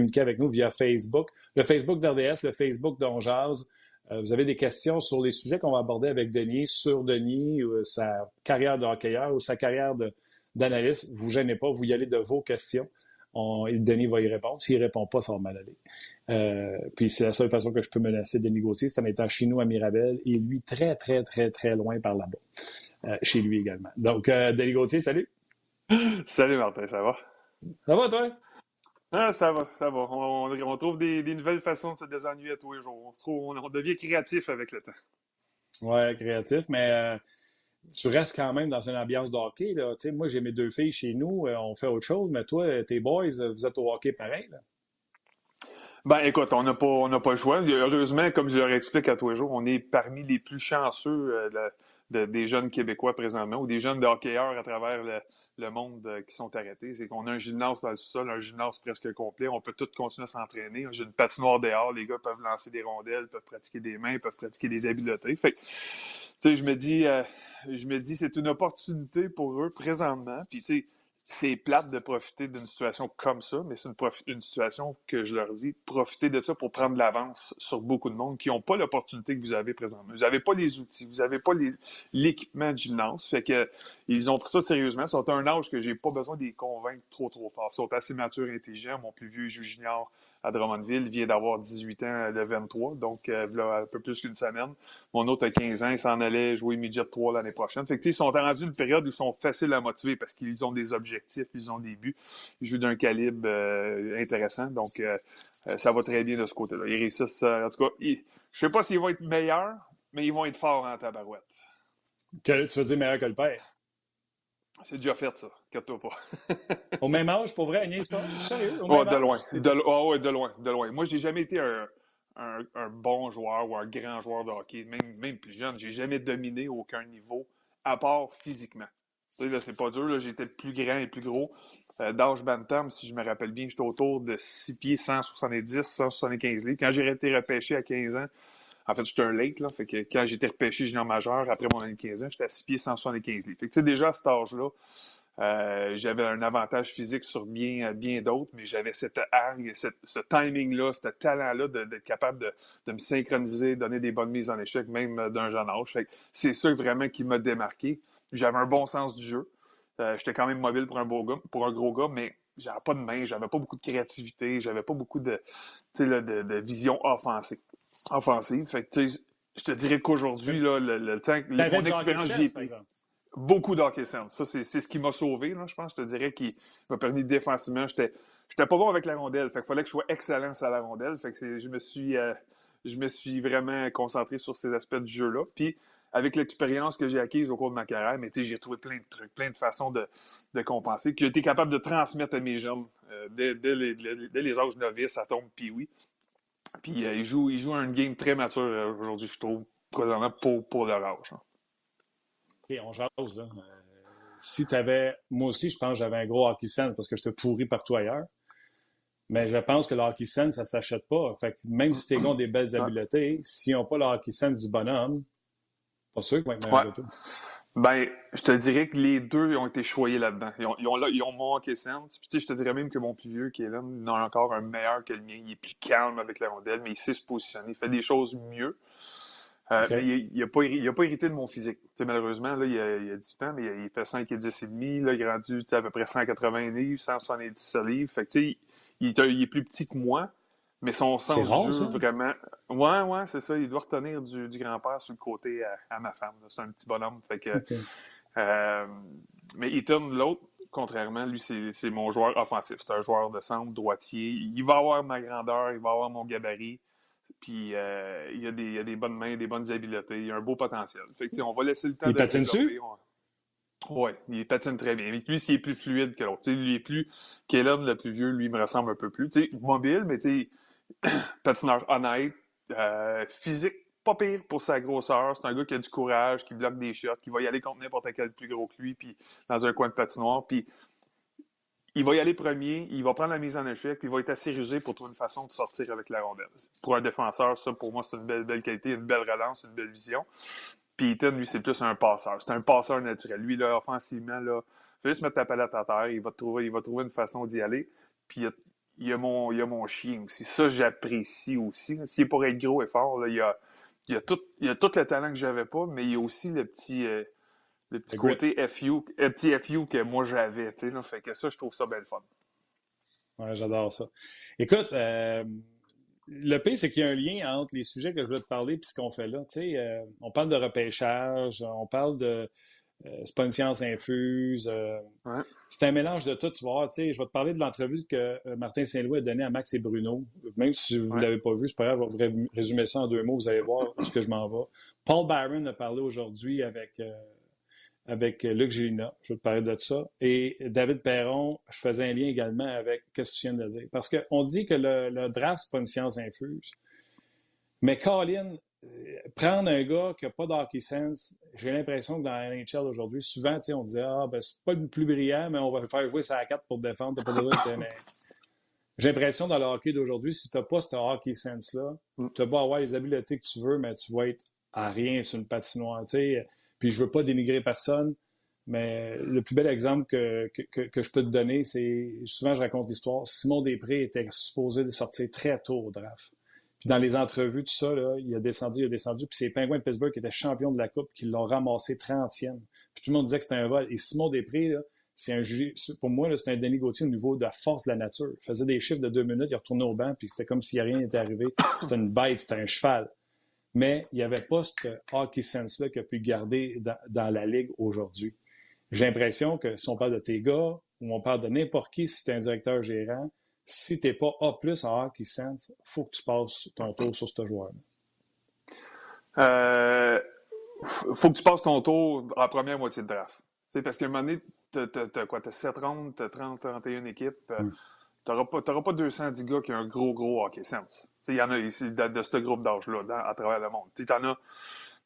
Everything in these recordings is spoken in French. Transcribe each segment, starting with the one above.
communiquer avec nous via Facebook, le Facebook d'RDS, le Facebook d'Onjaz. Euh, vous avez des questions sur les sujets qu'on va aborder avec Denis, sur Denis, ou sa carrière de hockeyeur ou sa carrière d'analyste. Vous ne gênez pas, vous y allez de vos questions. On, Denis va y répondre. S'il ne répond pas, ça va mal aller. Euh, puis c'est la seule façon que je peux menacer Denis Gauthier, c'est en étant chez nous à Mirabel et lui très, très, très, très loin par là-bas. Euh, chez lui également. Donc, Denis Gauthier, salut. Salut Martin, ça va? Ça va, toi? Ah, ça va, ça va. On, trouve des, nouvelles façons de se désennuyer à tous les jours. On, devient créatif avec le temps. Oui, créatif, mais euh, tu restes quand même dans une ambiance de hockey. Là. moi, j'ai mes deux filles chez nous, euh, on fait autre chose, mais toi, tes boys, vous êtes au hockey pareil. Là. Ben, écoute, on n'a pas, pas le choix. Heureusement, comme je leur explique à tous les jours, on est parmi les plus chanceux euh, des jeunes Québécois présentement ou des jeunes de hockeyeurs à travers le, monde euh, qui sont arrêtés. C'est qu'on a un gymnase dans le sol, un gymnase presque complet. On peut tous continuer à s'entraîner. J'ai une patinoire dehors. Les gars peuvent lancer des rondelles, peuvent pratiquer des mains, peuvent pratiquer des habiletés. Fait tu sais, je me dis, euh, je me dis, c'est une opportunité pour eux présentement. Puis, tu sais, c'est plate de profiter d'une situation comme ça, mais c'est une, situation que je leur dis, profitez de ça pour prendre l'avance sur beaucoup de monde qui n'ont pas l'opportunité que vous avez présentement. Vous n'avez pas les outils, vous n'avez pas l'équipement de gymnase. Fait que ils ont pris ça sérieusement. Ils sont un âge que j'ai pas besoin de les convaincre trop, trop fort. Ils sont assez matures et intelligents. Mon plus vieux joue junior à Drummondville. Il vient d'avoir 18 ans le 23, donc euh, un peu plus qu'une semaine. Mon autre a 15 ans, il s'en allait jouer midget 3 l'année prochaine. Fait que, ils sont rendus une période où ils sont faciles à motiver parce qu'ils ont des objectifs, ils ont des buts. Ils jouent d'un calibre euh, intéressant, donc euh, euh, ça va très bien de ce côté-là. Ils réussissent, en tout cas, je sais pas s'ils vont être meilleurs, mais ils vont être forts en tabarouette. Que, tu veux dire meilleur que le père? C'est déjà fait, ça. Inquiète-toi pas. au même âge, pour vrai, Agnès, pas? Sérieux? Oh, de loin. De, oh, ouais, de loin. De loin. Moi, j'ai jamais été un, un, bon joueur ou un grand joueur de hockey, même, même plus jeune. J'ai jamais dominé aucun niveau, à part physiquement. C'est pas dur. J'étais plus grand et plus gros. Euh, D'âge Bantam, si je me rappelle bien, j'étais autour de 6 pieds 170, 175 livres. Quand j'ai été repêché à 15 ans, en fait, j'étais un late, là. Fait que quand j'étais repêché junior majeur, après mon année de 15 ans, j'étais à 6 pieds 175 livres. Fait que, déjà, à cet âge-là, euh, j'avais un avantage physique sur bien, bien d'autres, mais j'avais cette hargne, ce timing-là, ce talent-là d'être capable de, me synchroniser, donner des bonnes mises en échec, même d'un jeune âge. C'est ça vraiment qui m'a démarqué. J'avais un bon sens du jeu. Euh, j'étais quand même mobile pour un, beau gars, pour un gros gars, mais j'avais pas de main, j'avais pas beaucoup de créativité, j'avais pas beaucoup de, de, de vision offensive offensive. Fait que, je te dirais qu'aujourd'hui, le, le, temps, mon expérience, beaucoup d'hockey sense. Ça, c'est ce qui m'a sauvé, je pense. Je te dirais qu'il m'a permis défensivement. J'étais j'étais pas bon avec la rondelle. Fait qu'il fallait que je sois excellent sur la rondelle. Fait que je me suis euh, je me suis vraiment concentré sur ces aspects du jeu-là. Puis avec l'expérience que j'ai acquise au cours de ma carrière, mais j'ai trouvé plein de trucs, plein de façons de, de compenser, que j'ai été capable de transmettre à mes jeunes euh, dès, les, âges novices, à tombe puis oui. Puis euh, il, joue, il joue un game très mature euh, aujourd'hui, je trouve, présentement pour, pour leur âge. Hein. OK, on jase. Là. Euh, si tu avais. Moi aussi, je pense que j'avais un gros hockey sense parce que je te pourris partout ailleurs. Mais je pense que le hockey sense, ça ne s'achète pas. Fait que même si tes gars ont des belles habiletés, s'ils n'ont pas le hockey sense du bonhomme, pas sûr qu'ils vont être meilleurs que ben, je te dirais que les deux ont été choyés là-dedans. Ils ont, ils ont, ils ont mon hockey sense. Puis, tu sais, je te dirais même que mon plus vieux, qui est là, en a encore un meilleur que le mien. Il est plus calme avec la rondelle, mais il sait se positionner. Il fait des choses mieux. Euh, mais il n'a pas, il a pas hérité de mon physique. Malheureusement, là, il, a, il a 18 ans, mais il, fait 5 et 10 et demi. Là, il est rendu à peu près 180 livres, 170 livres. Fait que, il, il, est plus petit que moi. Mais son sens du jeu, vraiment. Ouais, ouais, c'est ça. Il doit retenir du, du grand-père sur le côté à, ma femme. C'est un petit bonhomme. Fait que, euh, mais Ethan, l'autre, contrairement, lui, c'est mon joueur offensif. C'est un joueur de centre, droitier. Il va avoir ma grandeur, il va avoir mon gabarit. Puis euh, il, a des, il, a des, bonnes mains, des bonnes habiletés. Il a un beau potentiel. Fait que, on va laisser le temps il de patine dessus? Oui, il patine très bien. Mais lui, il est plus fluide que l'autre. Lui, il est plus. Kellen, le plus vieux, lui, me ressemble un peu plus. sais, mobile, mais patineur honnête, euh, physique pas pire pour sa grosseur. C'est un gars qui a du courage, qui bloque des shots, qui va y aller contre n'importe quel plus gros que lui, puis dans un coin de patinoire. Puis il va y aller premier, il va prendre la mise en échec, puis il va être assez rusé pour trouver une façon de sortir avec la rondelle. Pour un défenseur, ça, pour moi, c'est une belle, belle qualité, une belle relance, une belle vision. Puis Ethan, lui, c'est plus un passeur. C'est un passeur naturel. Lui, là, offensivement, là, il juste mettre ta palette à terre, il va trouver, il va trouver une façon d'y aller. Puis il y, a mon, il y a mon chien aussi. Ça, j'apprécie aussi. S'il est pour être gros et fort, il, y a, il, a tout, il y a tout le talent que j'avais pas, mais il y a aussi le petit, euh, le petit côté FU, petit FU que moi j'avais. Fait que ça, je trouve ça belle fun. Ouais, j'adore ça. Écoute, euh, le pire, c'est qu'il y a un lien entre les sujets que je veux te parler et ce qu'on fait là. Euh, on parle de repêchage, on parle de euh, c'est pas une science infuse. Euh, c'est un mélange de tout. Tu vas voir, je vais te parler de l'entrevue que euh, Martin Saint-Louis a donnée à Max et Bruno. Même si vous ne l'avez pas vu, c'est pas grave, je vais résumer ça en deux mots. Vous allez voir ce que je m'en vais. Paul Byron a parlé aujourd'hui avec, avec Luc Gélina. Je vais te parler de ça. Et David Perron, je faisais un lien également avec ce que tu viens de dire. Parce qu'on dit que le, le draft, c'est pas une science infuse. Mais Colin, prendre un gars qui n'a pas d'hockey sense, j'ai l'impression que dans la NHL aujourd'hui, souvent, on dit Ah, ben, c'est pas le plus brillant, mais on va faire jouer ça à 4 pour défendre. Pas j'ai l'impression dans le hockey d'aujourd'hui, si tu n'as pas ce hockey sense-là, mm. tu vas avoir les habiletés que tu veux, mais tu vas être à rien sur une patinoire. Puis je veux pas dénigrer personne, mais le plus bel exemple que, que, je peux te donner, c'est souvent je raconte l'histoire. Simon Després était supposé de sortir très tôt au draft. Puis dans les entrevues, tout ça, là, il a descendu, il a descendu. Puis c'est les Penguins de Pittsburgh qui étaient champions de la Coupe, qui l'ont ramassé 30e. Puis tout le monde disait que c'était un vol. Et Simon Després, c'est un pour moi, c'est un Denis Gauthier au niveau de la force de la nature. Il faisait des chiffres de deux minutes, il retournait au banc, puis c'était comme s'il rien n'était arrivé. C'était une bête, c'était un cheval. Mais il n'y avait pas ce hockey sense-là qu'il a pu garder dans, dans la Ligue aujourd'hui. J'ai l'impression que si on parle de tes gars, ou on parle de n'importe qui, si tu es un directeur gérant, si tu n'es pas A plus en hockey sense, il faut que tu passes ton tour sur ce joueur. Il euh, faut que tu passes ton tour en première moitié de draft. C'est parce qu'à un moment donné, tu as, quoi? Tu 7 rondes, tu as 30, 31 équipes. Euh, mm. Tu n'auras pas, pas 210 gars qui ont un gros, gros hockey sense. Il y en a ici de, ce groupe d'âge-là à travers le monde. Tu en as.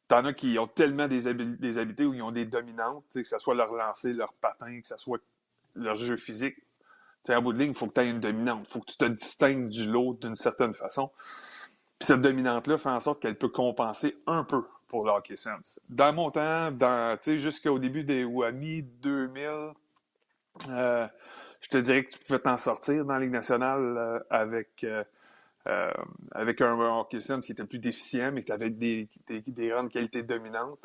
T'en as qui ont tellement des, des habiletés où ils ont des dominantes, que ce soit leur lancer, leur patin, que ce soit leur jeu physique à bout de ligne, il faut que tu aies une dominante. Il faut que tu te distingues du lot d'une certaine façon. Puis cette dominante-là fait en sorte qu'elle peut compenser un peu pour le hockey sense. Dans mon temps, jusqu'au début des ou à mi-2000, euh, je te dirais que tu pouvais t'en sortir dans la Ligue nationale euh, avec, euh, avec un sense qui était plus déficient, mais qui avait des, des, des grandes qualités dominantes.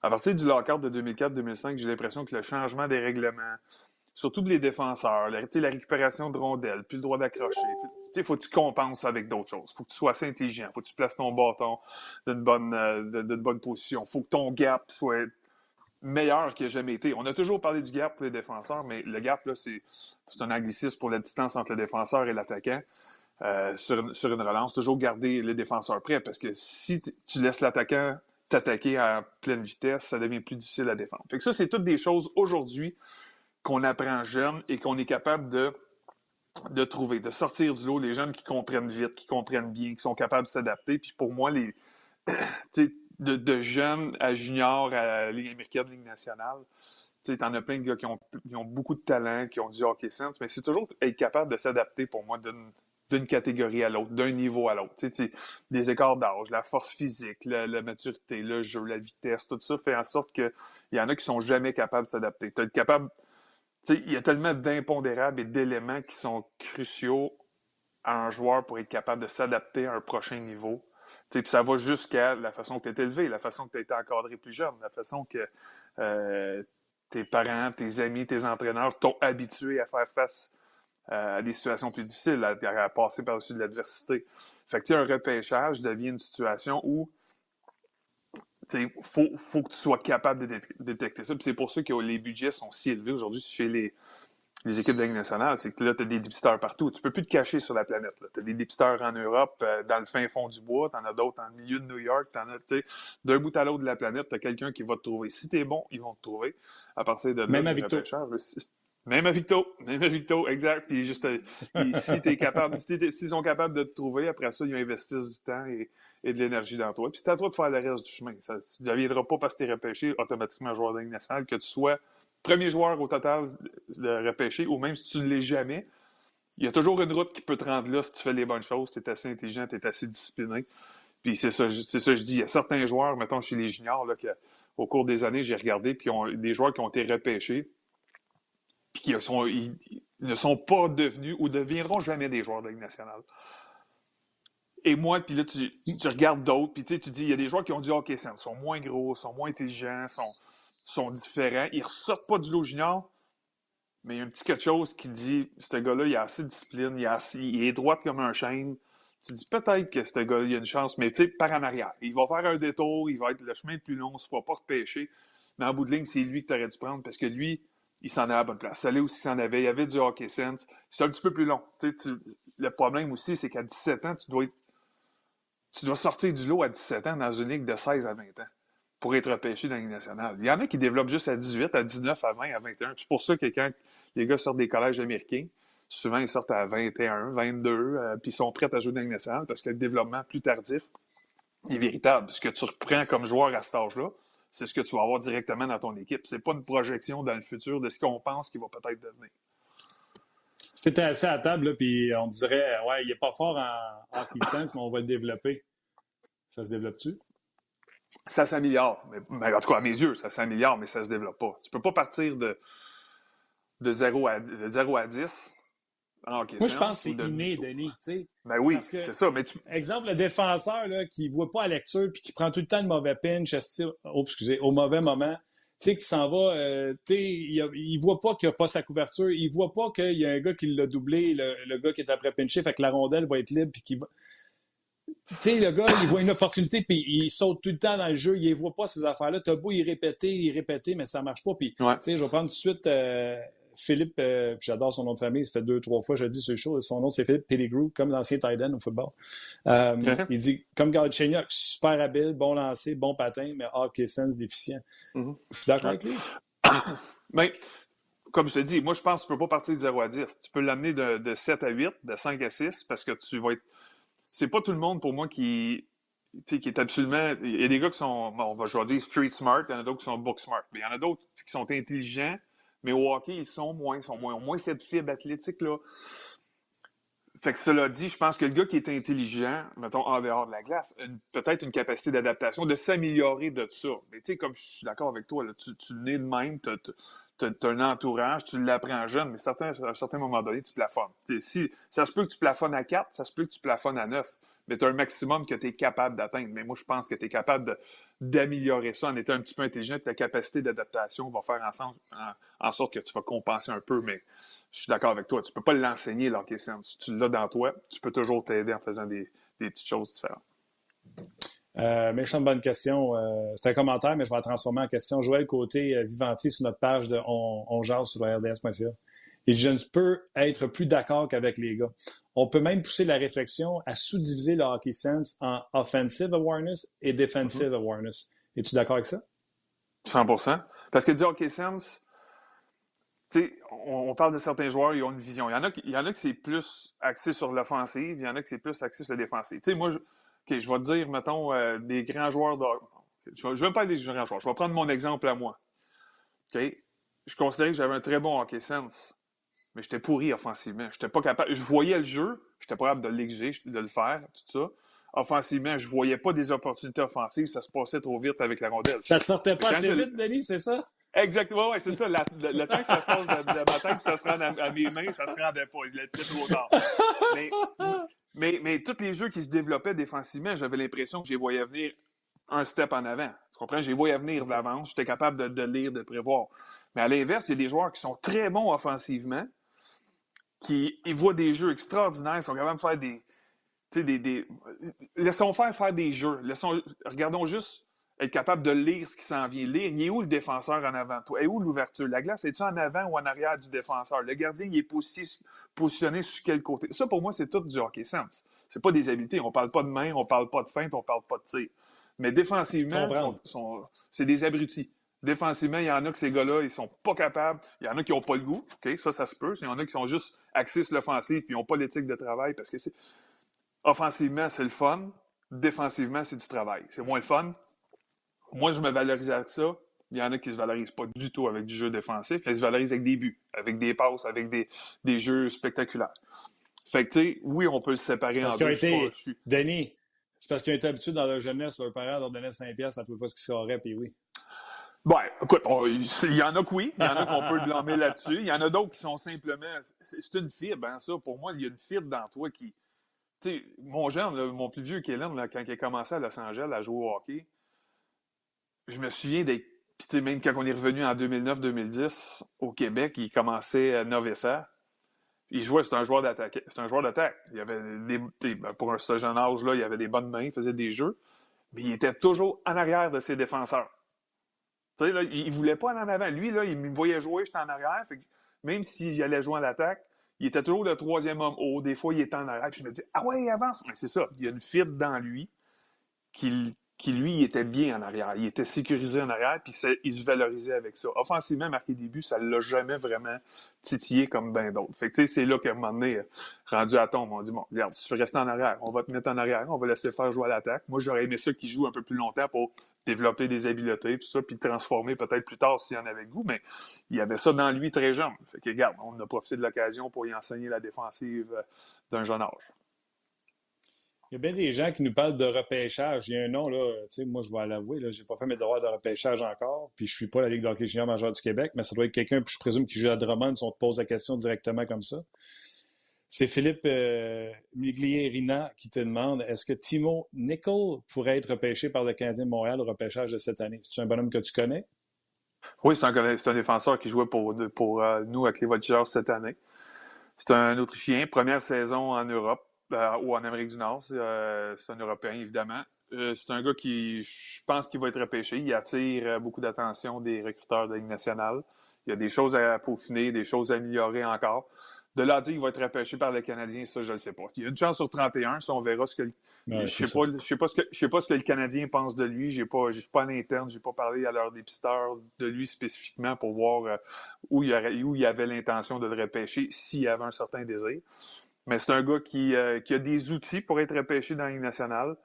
À partir du lockout de 2004-2005, j'ai l'impression que le changement des règlements, surtout les défenseurs, la, récupération de rondelles, puis le droit d'accrocher. Il faut que tu compenses avec d'autres choses. Faut que tu sois assez intelligent. Faut que tu places ton bâton d'une bonne, euh, bonne position. Faut que ton gap soit meilleur n'a jamais été. On a toujours parlé du gap pour les défenseurs, mais le gap, là, c'est, un anglicisme pour la distance entre le défenseur et l'attaquant. Euh, sur, une, relance, toujours garder le défenseur prêt parce que si tu laisses l'attaquant t'attaquer à pleine vitesse, ça devient plus difficile à défendre. Fait ça, c'est toutes des choses aujourd'hui qu'on apprend jeune et qu'on est capable de, de trouver, de sortir du lot les jeunes qui comprennent vite, qui comprennent bien, qui sont capables de s'adapter. Puis pour moi, les de, jeunes à juniors à Ligue américaine, Ligue nationale, tu en as plein de gars qui ont, ont, beaucoup de talent, qui ont du hockey sense, mais c'est toujours être capable de s'adapter pour moi d'une catégorie à l'autre, d'un niveau à l'autre. Des écarts d'âge, la force physique, la, maturité, le jeu, la vitesse, tout ça fait en sorte qu'il y en a qui sont jamais capables de s'adapter. Tu capable il y a tellement d'impondérables et d'éléments qui sont cruciaux à un joueur pour être capable de s'adapter à un prochain niveau. Puis ça va jusqu'à la façon que tu es élevé, la façon que tu as encadré plus jeune, la façon que euh, tes parents, tes amis, tes entraîneurs t'ont habitué à faire face euh, à des situations plus difficiles, à, passer par-dessus de l'adversité. Fait que un repêchage devient une situation où il faut, faut, que tu sois capable de détecter ça. c'est pour ça que les budgets sont si élevés aujourd'hui chez les, les équipes de Ligue nationale. C'est que là, tu as des dépisteurs partout. Tu peux plus te cacher sur la planète. Tu as des dépisteurs en Europe, euh, dans le fin fond du bois. Tu en as d'autres en milieu de New York. Tu en as, d'un bout à l'autre de la planète, tu as quelqu'un qui va te trouver. Si tu es bon, ils vont te trouver. À partir de là, Même avec toi. Même à Victo, même à Victo, exact. Puis juste, euh, si es capable, s'ils sont capables de te trouver, après ça, ils investissent du temps et, et de l'énergie dans toi. Puis c'est à toi de faire le reste du chemin. Ça ne deviendra pas parce que tu es repêché automatiquement joueur de nationale, que tu sois premier joueur au total de repêché, ou même si tu ne l'es jamais. Il y a toujours une route qui peut te rendre là si tu fais les bonnes choses, tu es assez intelligent, tu es assez discipliné. Puis c'est ça, ça je dis. Il y a certains joueurs, mettons chez les juniors, là, au cours des années, j'ai regardé, puis ont, des joueurs qui ont été repêchés, puis qui Ils ne sont pas devenus ou deviendront jamais des joueurs de Ligue nationale. Et moi, puis là, tu, regardes d'autres, puis tu dis, il y a des joueurs qui ont du hockey sense, sont moins gros, sont moins intelligents, sont, sont différents. Ils ressortent pas du lot junior, mais il y a un petit quelque chose qui dit, ce gars-là, il a assez de discipline, il, est droit comme un chêne. Tu dis peut-être que ce gars-là, il a une chance, mais tu sais, par en arrière. Il va faire un détour, il va être le chemin le plus long, il ne va pas repêcher. Mais en bout de ligne, c'est lui que tu aurais dû prendre parce que lui, il s'en est à la bonne place. Salé aussi s'en avait, il y avait du hockey sense. C'est un petit peu plus long. le problème aussi, c'est qu'à 17 ans, tu dois, tu dois sortir du lot à 17 ans dans une ligue de 16 à 20 ans pour être repêché dans la Ligue nationale. Il y en a qui développent juste à 18, à 19, à 20, à 21. C'est pour ça que quand les gars sortent des collèges américains, souvent ils sortent à 21, 22, euh, puis ils sont prêts à jouer dans la Ligue nationale parce que le développement plus tardif est véritable. Ce que tu reprends comme joueur à cet âge-là, c'est ce que tu vas avoir directement dans ton équipe. C'est pas une projection dans le futur de ce qu'on pense qu'il va peut-être devenir. C'était assez à table, puis on dirait, ouais, il n'est pas fort en hockey sense, mais on va le développer. Ça se développe-tu? Ça s'améliore. Mais, en tout cas, à mes yeux, ça s'améliore, mais ça ne se développe pas. Tu ne peux pas partir de, de, 0 à, de 0 à 10 moi, je pense que c'est inné, Denis. Ben oui, c'est ça. Mais Exemple, le défenseur là, qui ne voit pas la lecture puis qui prend tout le temps le mauvais pinch oh, excusez, au mauvais moment, qui s'en va, euh, il ne voit pas qu'il n'a pas sa couverture, il ne voit pas qu'il y a un gars qui l'a doublé, le, gars qui est après pinché, fait que la rondelle va être libre puis qui va. Tu sais, le gars, il voit une opportunité, puis il saute tout le temps dans le jeu, il ne voit pas ces affaires-là. T'as beau y répéter, y répéter, mais ça ne marche pas. Puis, tu sais, je vais prendre tout de suite euh, Philippe, euh, j'adore son nom de famille, ça fait deux, trois fois que je dis ce show. Son nom, c'est Philippe Pettigrew, comme l'ancien tight end au football. Euh. Il dit, comme Galchenyuk, super habile, bon lancer, bon patin, mais hockey sense déficient. Mm-hmm. Je suis d'accord avec lui? Mais, comme je te dis, moi, je pense que tu ne peux pas partir de 0 à 10. Tu peux l'amener de, 7 à 8, de 5 à 6, parce que tu vas être. C'est pas tout le monde pour moi qui, qui est absolument. Il y a des gars qui sont, on va, je dire street smart, il y en a d'autres qui sont book smart. Mais il y en a d'autres qui sont intelligents, mais au hockey, ils sont moins, ils sont moins, moins cette fibre athlétique-là. Fait que cela dit, je pense que le gars qui est intelligent, mettons, en dehors de la glace, peut-être une capacité d'adaptation, de s'améliorer de ça. Mais tu sais, comme je suis d'accord avec toi, tu, tu nais de même, tu as, un entourage, tu l'apprends jeune, mais à un certain moment donné, tu plafonnes. Si, ça se peut que tu plafonnes à 4, ça se peut que tu plafonnes à 9 mais tu as un maximum que tu es capable d'atteindre. Mais moi, je pense que tu es capable d'améliorer ça en étant un petit peu intelligent. Ta capacité d'adaptation va faire en, en, sorte que tu vas compenser un peu. Mais je suis d'accord avec toi. Tu ne peux pas l'enseigner, l'hockey sense. Tu l'as dans toi. Tu peux toujours t'aider en faisant des, petites choses différentes. Euh, méchante bonne question. Euh, c'est un commentaire, mais je vais la transformer en question. Joël Côté, euh, Vivanti, sur notre page de On, on jase sur RDS.ca. Et je ne peux être plus d'accord qu'avec les gars. On peut même pousser la réflexion à sous-diviser le hockey sense en offensive awareness et defensive mm-hmm. awareness. Es-tu d'accord avec ça? 100% Parce que du hockey sense, tu sais, on, parle de certains joueurs, ils ont une vision. Il y en a, il y en a qui c'est plus axé sur l'offensive, il y en a qui c'est plus axé sur le défensif. Tu sais, moi, je, je vais te dire, mettons, euh, des grands joueurs de. Je ne vais même pas des grands joueurs. Je vais prendre mon exemple à moi. OK? Je considérais que j'avais un très bon hockey sense mais j'étais pourri offensivement. J'étais pas capable. Je voyais le jeu, j'étais pas capable de l'exiger, de le faire, tout ça. Offensivement, je voyais pas des opportunités offensives, ça se passait trop vite avec la rondelle. Ça sortait pas assez vite, Denis, c'est ça? Exactement, ouais, c'est ça. le, temps que ça se passe de, de ma tête ça se à, mes mains, ça se rendait pas. Il était trop tard. Mais, mais, mais, tous les jeux qui se développaient défensivement, j'avais l'impression que je les voyais venir un step en avant. Tu comprends? Je les voyais venir d'avance. J'étais capable de, de, lire, de prévoir. Mais à l'inverse, il y a des joueurs qui sont très bons offensivement, qui ils voient des jeux extraordinaires, ils sont capables de faire des. Des, des, laissons faire faire des jeux. Laissons, regardons juste être capable de lire ce qui s'en vient. Lire, il est où le défenseur en avant toi? Et où l'ouverture? La glace, est-tu en avant ou en arrière du défenseur? Le gardien, il est positionné sur quel côté? Ça, pour moi, c'est tout du hockey sense. C'est pas des habiletés. On parle pas de main, on parle pas de feinte, on parle pas de tir. Mais défensivement, c'est des abrutis. Défensivement, il y en a que ces gars-là, ils sont pas capables. Il y en a qui n'ont pas le goût. OK, ça, ça se peut. Il y en a qui sont juste axés sur l'offensive puis ils n'ont pas l'éthique de travail parce que c'est. Offensivement, c'est le fun. Défensivement, c'est du travail. C'est moins le fun. Moi, je me valorise avec ça. Il y en a qui ne se valorisent pas du tout avec du jeu défensif. Ils se valorisent avec des buts, avec des passes, avec des, des jeux spectaculaires. Fait que, tu sais, oui, on peut le séparer en deux. Été... Denis, c'est parce qu'ils ont été habitués dans leur jeunesse, leurs parents leur donnaient 5 piastres à toute fois ce qu'ils scoraient, puis oui. Ouais, écoute, il y en a que oui, il y en a qu'on peut blâmer là-dessus. Il y en a d'autres qui sont simplement. C'est une fibre, hein, ça. Pour moi, il y a une fibre dans toi qui. Tu sais, mon jeune, mon plus vieux Kellen, là, quand il a commencé à Los Angeles à jouer au hockey, je me souviens d'être. Même quand on est revenu en 2009-2010 au Québec, il commençait à Novessa. Il jouait, c'est un joueur d'attaque. C'est un joueur d'attaque. Il avait des, ben, pour un ce jeune âge-là, il avait des bonnes mains, il faisait des jeux, mais il était toujours en arrière de ses défenseurs. Tu sais, là, il voulait pas en avant. Lui, là, il me voyait jouer, j'étais en arrière. même si j'allais jouer en attaque, il était toujours le troisième homme haut. Des fois, il était en arrière. Puis je me dis, ah ouais, il avance. Mais c'est ça. Il y a une fibre dans lui qui, qui, lui, était bien en arrière. Il était sécurisé en arrière, puis il se valorisait avec ça. Offensivement, marqué début, ça ne l'a jamais vraiment titillé comme ben d'autres. C'est là qu'à un moment donné, rendu à tombe, on dit, bon, regarde, tu veux rester en arrière, on va te mettre en arrière, on va laisser faire jouer à l'attaque. Moi, j'aurais aimé ça qu'il joue un peu plus longtemps pour développer des habiletés, tout ça, puis transformer peut-être plus tard s'il y en avait goût, mais il y avait ça dans lui très jeune. Fait que, regarde, on a profité de l'occasion pour y enseigner la défensive euh, d'un jeune âge. Il y a bien des gens qui nous parlent de repêchage. Il y a un nom, là, moi, je vais l'avouer, là, j'ai pas fait mes devoirs de repêchage encore, puis je suis pas la Ligue de hockey junior majeur du Québec, mais ça doit être quelqu'un, puis je présume, qui joue à Drummond, si on te pose la question directement comme ça. C'est Philippe euh, Miglierina qui te demande est-ce que Timo Nickel pourrait être repêché par le Canadien de Montréal au repêchage de cette année? C'est un bonhomme que tu connais? Oui, c'est un, défenseur qui jouait pour, pour euh, nous avec les Voltigeurs cette année. C'est un Autrichien, première saison en Europe euh, ou en Amérique du Nord. C'est un Européen, évidemment. c'est un gars qui, je pense qu'il va être repêché. Il attire beaucoup d'attention des recruteurs de la Ligue nationale. Il y a des choses à peaufiner, des choses à améliorer encore. De là à dire qu'il va être repêché par le Canadien, ça, je ne le sais pas. Il y a une chance sur 31, ça, on verra ce que. je ne sais, pas, sais, pas ce que, sais pas ce que le Canadien pense de lui. Je ne suis pas à l'interne, je n'ai pas parlé à leur dépisteur de lui spécifiquement pour voir euh, où, il il avait l'intention de le repêcher s'il y avait un certain désir. Mais c'est un gars qui, euh, qui, a des outils pour être repêché dans la nationale.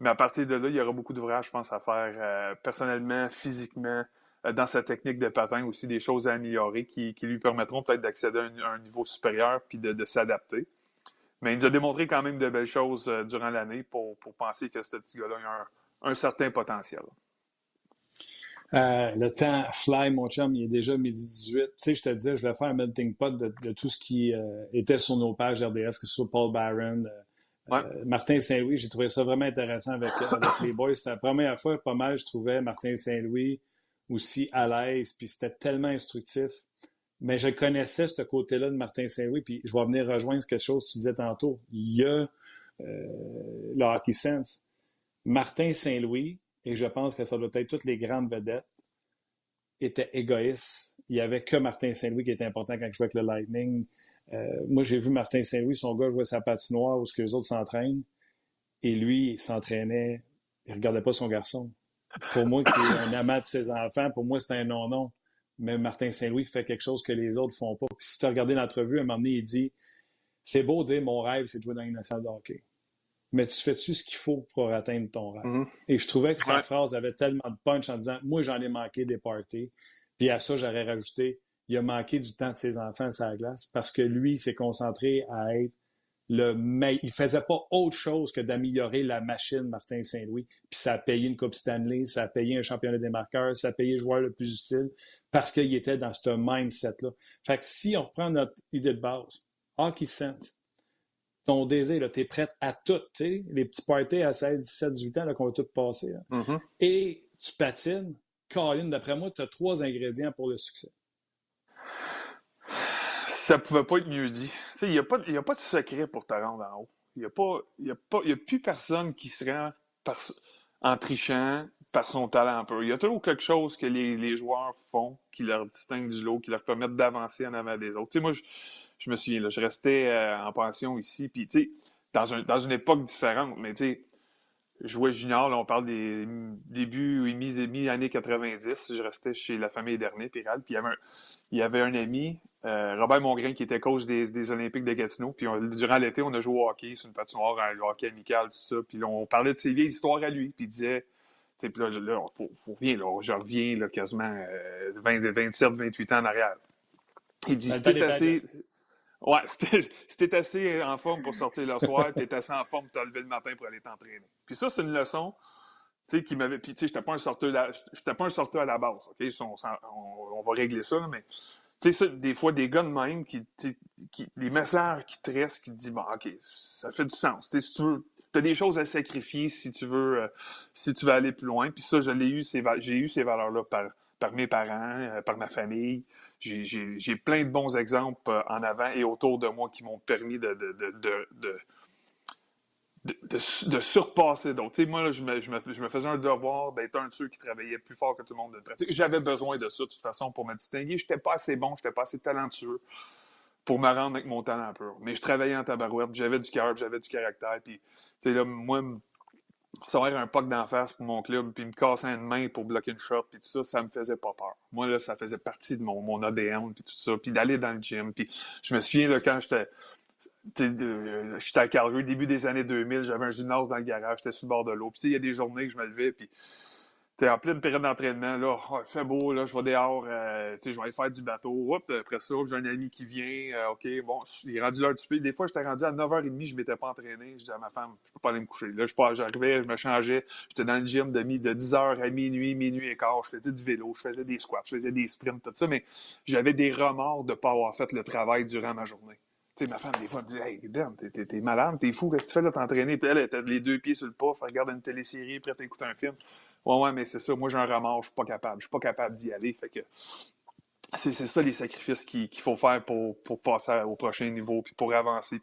Mais à partir de là, il y aura beaucoup d'ouvrages, je pense, à faire euh, personnellement, physiquement, euh, dans sa technique de patin aussi des choses à améliorer qui, lui permettront peut-être d'accéder à, un, niveau supérieur puis de, s'adapter. Mais il nous a démontré quand même de belles choses durant l'année pour, penser que ce petit gars-là a un, certain potentiel. Euh, le temps fly, mon chum, il est déjà midi 18. Tu sais, je te disais, je vais faire un melting pot de, tout ce qui était sur nos pages RDS, que ce soit Paul Barron, Martin Saint-Louis. J'ai trouvé ça vraiment intéressant avec, avec les boys. C'était la première fois, pas mal, je trouvais Martin Saint-Louis, aussi à l'aise, puis c'était tellement instructif. Mais je connaissais ce côté-là de Martin Saint-Louis, puis je vais venir rejoindre quelque chose que tu disais tantôt. Il y a euh, le hockey sense. Martin Saint-Louis, et je pense que ça doit être toutes les grandes vedettes, étaient égoïstes. Il n'y avait que Martin Saint-Louis qui était important quand je jouais avec le Lightning. Euh, moi, j'ai vu Martin Saint-Louis, son gars jouer sa patinoire où ce que les autres s'entraînent, et lui, il s'entraînait, il ne regardait pas son garçon. Pour moi, qui est un amant de ses enfants, pour moi, c'est un non-non. Mais Martin Saint-Louis fait quelque chose que les autres font pas. Puis si tu as regardé l'entrevue, à un moment donné, il dit C'est beau de dire mon rêve, c'est de jouer dans une nationale de hockey. Mais tu fais-tu ce qu'il faut pour atteindre ton rêve? Mm-hmm. Et je trouvais que sa phrase avait tellement de punch en disant Moi, j'en ai manqué des parties. Puis à ça, j'aurais rajouté Il a manqué du temps de ses enfants à la glace parce que lui, s'est concentré à être le mais il faisait pas autre chose que d'améliorer la machine Martin Saint-Louis. Puis ça a payé une Coupe Stanley, ça a payé un championnat des marqueurs, ça a payé le joueur le plus utile parce qu'il était dans ce mindset-là. Fait que si on reprend notre idée de base, hockey sense, ton désir, tu es prêt à tout, les petits parties à 16, 17, 18 ans qu'on va tout passer. Mm-hmm. Et tu patines, Colin, d'après moi, tu as trois ingrédients pour le succès ça pouvait pas être mieux dit. Il n'y a, pas, a pas de secret pour te rendre en haut. Il n'y a, pas, y a, pas, y a plus personne qui se rend en trichant par son talent un peu. Il y a toujours quelque chose que les, les, joueurs font qui leur distingue du lot, qui leur permettent d'avancer en avant des autres. moi, je, je, me souviens, là, je restais euh, en pension ici, puis dans, un, dans une époque différente, mais tu sais, jouais junior, là, on parle des débuts mi-années 90. Je restais chez la famille Dernier, Piral. Puis il y avait un, il y avait un ami, euh, Robert Mongrain, qui était coach des, Olympiques de Gatineau. Puis durant l'été, on a joué au hockey sur une patinoire, un hockey amical, tout ça. Puis on parlait de ses vieilles histoires à lui. Puis il disait, tu sais, puis là, là faut, faut là, je reviens là, quasiment 20, 27, 28 ans en arrière. Il dit, c'était assez... Ouais, si t'es assez en forme pour sortir le soir, t'es assez en forme te lever le matin pour aller t'entraîner. Puis ça, c'est une leçon tu sais, qui m'avait. Puis, tu sais, j'étais pas un sorteur, pas un sorteur à la base, OK? On, va régler ça, mais. Tu sais, des fois, des gars de même, qui, qui, les messages qui te restent, qui te disent, bon, OK, ça fait du sens. Tu si tu veux, as des choses à sacrifier si tu veux, euh, si tu veux aller plus loin. Puis ça, eu ces, j'ai eu ces valeurs-là par, par mes parents, euh, par ma famille. J'ai plein de bons exemples euh, en avant et autour de moi qui m'ont permis de, de, de de, surpasser d'autres. Tu sais, moi, je, me, je, me, faisais un devoir d'être un de ceux qui travaillait plus fort que tout le monde. J'avais besoin de ça, de toute façon, pour me distinguer. Je n'étais pas assez bon, je n'étais pas assez talentueux pour me rendre avec mon talent pur. Mais je travaillais en tabarouette, j'avais du cœur, j'avais du caractère. Puis, là, moi, sortir un puck d'en face pour mon club, puis me casser une main pour bloquer une shot, puis tout ça, ça me faisait pas peur. Moi, là, ça faisait partie de mon, mon ADN, puis tout ça. Puis d'aller dans le gym. Puis je me souviens, là, quand j'étais euh, j'étais à Calgary, début des années 2000, j'avais un gymnase dans le garage, j'étais sur le bord de l'eau. Puis il y a des journées que je me levais, puis t'es en pleine période d'entraînement, là, oh, il fait beau, là, je vais dehors, euh, je vais aller faire du bateau. Hop, après ça, j'ai un ami qui vient, euh, OK, bon, il est rendu l'heure du souper. Des fois, j'étais rendu à 9h30, je m'étais pas entraîné. Je disais à ma femme, je peux pas aller me coucher. Là, j'arrivais, je me changeais, j'étais dans le gym de, de 10h à minuit, minuit et quart, je faisais du vélo, je faisais des squats, je faisais des sprints, tout ça, mais j'avais des remords de pas avoir fait le travail durant ma journée. Tu sais, ma femme, des fois, me dit Hey, Ben, t'es malade, t'es fou, qu'est-ce que tu fais là, t'entraîner? Puis elle, elle était les deux pieds sur le pouf, elle regarde une télésérie, prête à écouter un film. Ouais, ouais, mais c'est ça, moi j'ai un remords, je suis pas capable, je suis pas capable d'y aller. Fait que c'est ça les sacrifices qu'il faut faire pour, pour, passer au prochain niveau, puis pour avancer.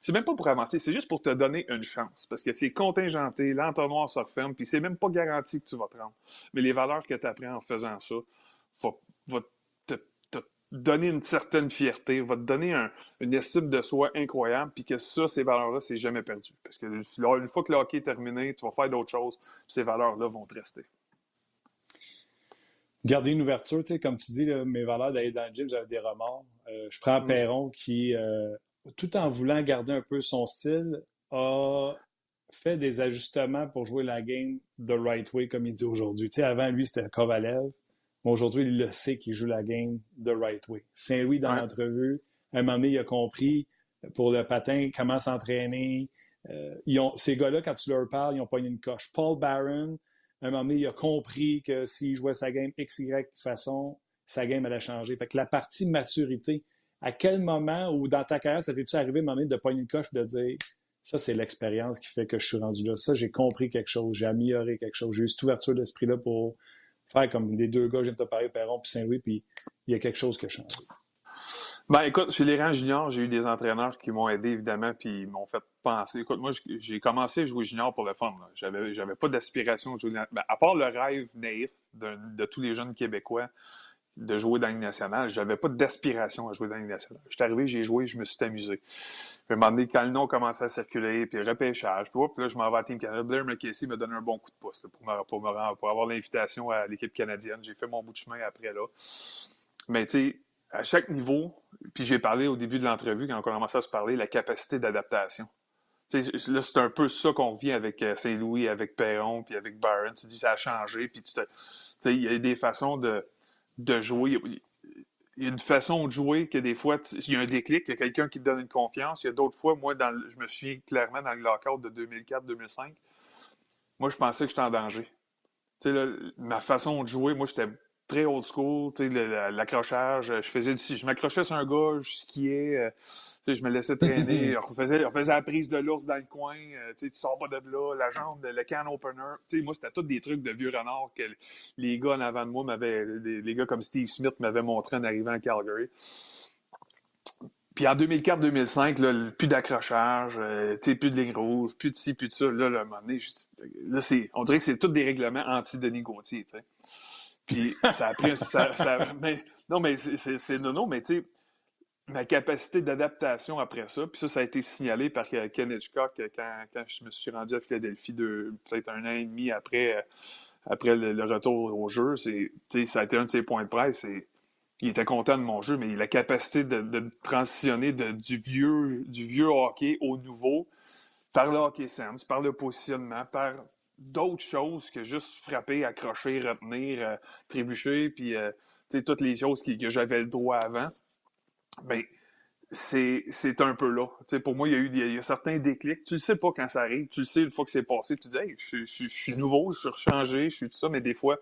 C'est même pas pour avancer, c'est juste pour te donner une chance. Parce que c'est contingenté, l'entonnoir se referme, puis c'est même pas garanti que tu vas te rendre. Mais les valeurs que tu apprends en faisant ça, va, va donner une certaine fierté, va te donner une estime de soi incroyable, puis que ça, ces valeurs-là, c'est jamais perdu. Parce que une fois que le hockey est terminé, tu vas faire d'autres choses, ces valeurs-là vont te rester. Garder une ouverture, tu sais, comme tu dis, mes valeurs d'aller dans le gym, j'avais des remords. Euh, je prends mm. Perron qui, euh, tout en voulant garder un peu son style, a fait des ajustements pour jouer la game the right way, comme il dit aujourd'hui. Tu sais, avant, lui, c'était Kovalev. Aujourd'hui, il le sait qu'il joue la game the right way. Saint-Louis, dans l'entrevue, à un moment donné, il a compris pour le patin comment s'entraîner. Euh, ces gars-là, quand tu leur parles, ils n'ont pas une coche. Paul Barron, à un moment donné, il a compris que s'il jouait sa game XY façon, sa game allait changer. Fait que la partie maturité, à quel moment ou dans ta carrière, ça t'est-tu arrivé à un moment donné de pas une coche de dire ça, c'est l'expérience qui fait que je suis rendu là. Ça, j'ai compris quelque chose, j'ai amélioré quelque chose, j'ai eu cette ouverture d'esprit-là pour faire comme les deux gars, je viens Perron puis Saint-Louis, puis il y a quelque chose qui a changé. Ben, écoute, chez les rangs juniors, j'ai eu des entraîneurs qui m'ont aidé, évidemment, puis m'ont fait penser. Écoute, moi, j'ai commencé à jouer junior pour le fun. J'avais, j'avais pas d'aspiration de jouer. Ben, à part le rêve naïf de, tous les jeunes Québécois de jouer dans l'Union nationale, j'avais pas d'aspiration à jouer dans l'Union nationale. Je suis arrivé, j'ai joué, je me suis amusé. Puis, à un quand le nom commençait à circuler, puis repêchage, puis, là, je m'en vais à Team Canada. Blair McKessie me donné un bon coup de pouce pour, me, pour, pour avoir l'invitation à l'équipe canadienne. J'ai fait mon bout de chemin après là. Mais tu sais, à chaque niveau, puis j'ai parlé au début de l'entrevue, quand on commençait à se parler, la capacité d'adaptation. Là, c'est un peu ça qu'on vit avec euh, Saint-Louis, avec Perron, puis avec Byron. Tu dis ça a changé, puis tu il y a des façons de, de jouer il y a une façon de jouer que des fois, il y a un déclic, il y a quelqu'un qui te donne une confiance. Il y a d'autres fois, moi, dans, je me souviens clairement dans le lockout de 2004-2005, moi, je pensais que j'étais en danger. Tu sais, ma façon de jouer, moi, j'étais très old school, l'accrochage. Je faisais je m'accrochais sur un gars, je skiais, euh, je me laissais traîner. on, faisait, on faisait la prise de l'ours dans le coin, euh, tu sors pas de là, la jambe, le can opener. moi, c'était tous des trucs de vieux renard que les gars en avant de moi m'avaient, les, gars comme Steve Smith m'avaient montré en arrivant à Calgary. Puis en 2004-2005, plus d'accrochage, euh, plus de ligne rouge, plus de ci, plus de ça. Là, là, à un moment donné, là, on dirait que c'est tous des règlements anti-Denis Gauthier. Puis ça a pris. Ça, non, mais c'est non, non, mais tu sais, ma capacité d'adaptation après ça, puis ça, ça a été signalé par Ken Hitchcock quand, quand je me suis rendu à Philadelphie peut-être un an et demi après, après le, retour au jeu. Ça a été un de ses points de presse. il était content de mon jeu, mais la capacité de, transitionner du, vieux, du vieux hockey au nouveau par le hockey sense, par le positionnement, par d'autres choses que juste frapper, accrocher, retenir, euh, trébucher, puis euh, toutes les choses que j'avais le droit avant. Mais c'est un peu là. pour moi, il y, a eu y a certains déclics. Tu ne sais pas quand ça arrive. Tu le sais une fois que c'est passé. Tu dis, hey, je, suis nouveau, je suis changé, je suis tout ça. Mais des fois,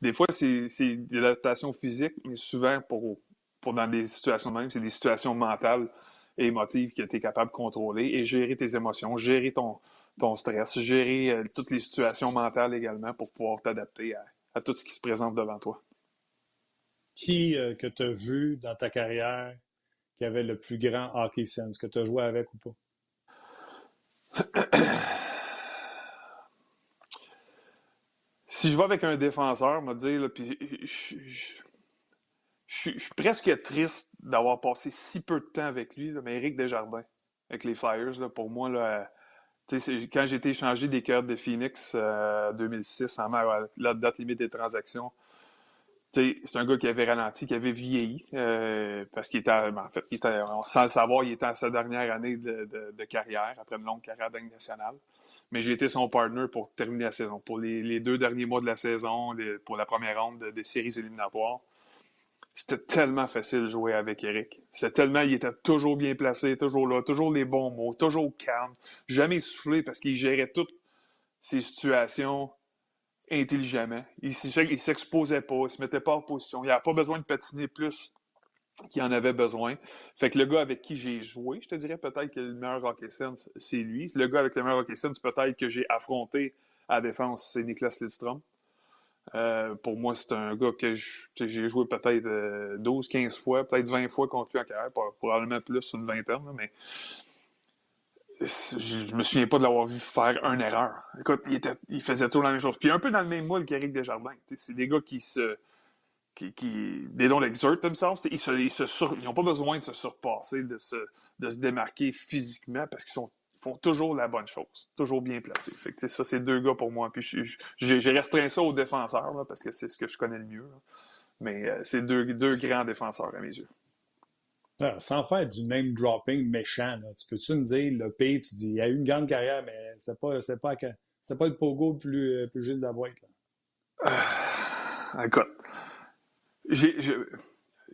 des fois c'est de l'adaptation physique, mais souvent, pour, pour dans des situations même, c'est des situations mentales et émotives que tu es capable de contrôler et gérer tes émotions, gérer ton, ton stress, gérer euh, toutes les situations mentales également pour pouvoir t'adapter à, à, tout ce qui se présente devant toi. Qui euh, que tu as vu dans ta carrière qui avait le plus grand hockey sense, que tu as joué avec ou pas? si je vais avec un défenseur, me dire, puis je, suis presque triste d'avoir passé si peu de temps avec lui, mais Eric Desjardins, avec les Flyers, là, pour moi, là, quand j'ai été échangé des cœurs de Phoenix en euh, 2006, en la date limite des transactions, c'est un gars qui avait ralenti, qui avait vieilli, euh, parce qu'il était, en fait, sans le savoir, il était à sa dernière année de, carrière, après une longue carrière d'année nationale. Mais j'ai été son partner pour terminer la saison. Pour les, deux derniers mois de la saison, pour la première ronde des séries éliminatoires, c'était tellement facile de jouer avec Eric. C'était tellement, il était toujours bien placé, toujours là, toujours les bons mots, toujours calme, jamais soufflé parce qu'il gérait toutes ces situations intelligemment. Il ne s'exposait pas, il se mettait pas en position. Il n'avait pas besoin de patiner plus qu'il en avait besoin. Fait que le gars avec qui j'ai joué, je te dirais peut-être que le meilleur hockey sense, c'est lui. Le gars avec le meilleur hockey sense, peut-être que j'ai affronté à défense, c'est Niklas Lidstrom. Euh, pour moi, c'est un gars que j'ai joué peut-être 12-15 euh, fois, peut-être 20 fois contre lui en carrière, probablement plus, une vingtaine, mais je me souviens pas de l'avoir vu faire une erreur. Écoute, il, faisait tout la même chose. Puis un peu dans le même moule qu'Éric Desjardins. C'est des gars qui se. qui, des dons l'exert themselves. Ils se, ils ils n'ont pas besoin de se surpasser, de se, de se démarquer physiquement parce qu'ils font toujours la bonne chose, toujours bien. Fait que, ça, c'est deux gars pour moi. Puis j'ai restreint ça aux défenseurs parce que c'est ce que je connais le mieux. Mais euh, c'est deux, deux grands défenseurs à mes yeux. Ah, sans faire du name dropping méchant, tu peux-tu me dire le pire, tu dis il a eu une grande carrière, mais c'était pas, pas, pas le pogo le plus, euh, plus Gilles de la boîte. Là. Écoute, j'ai,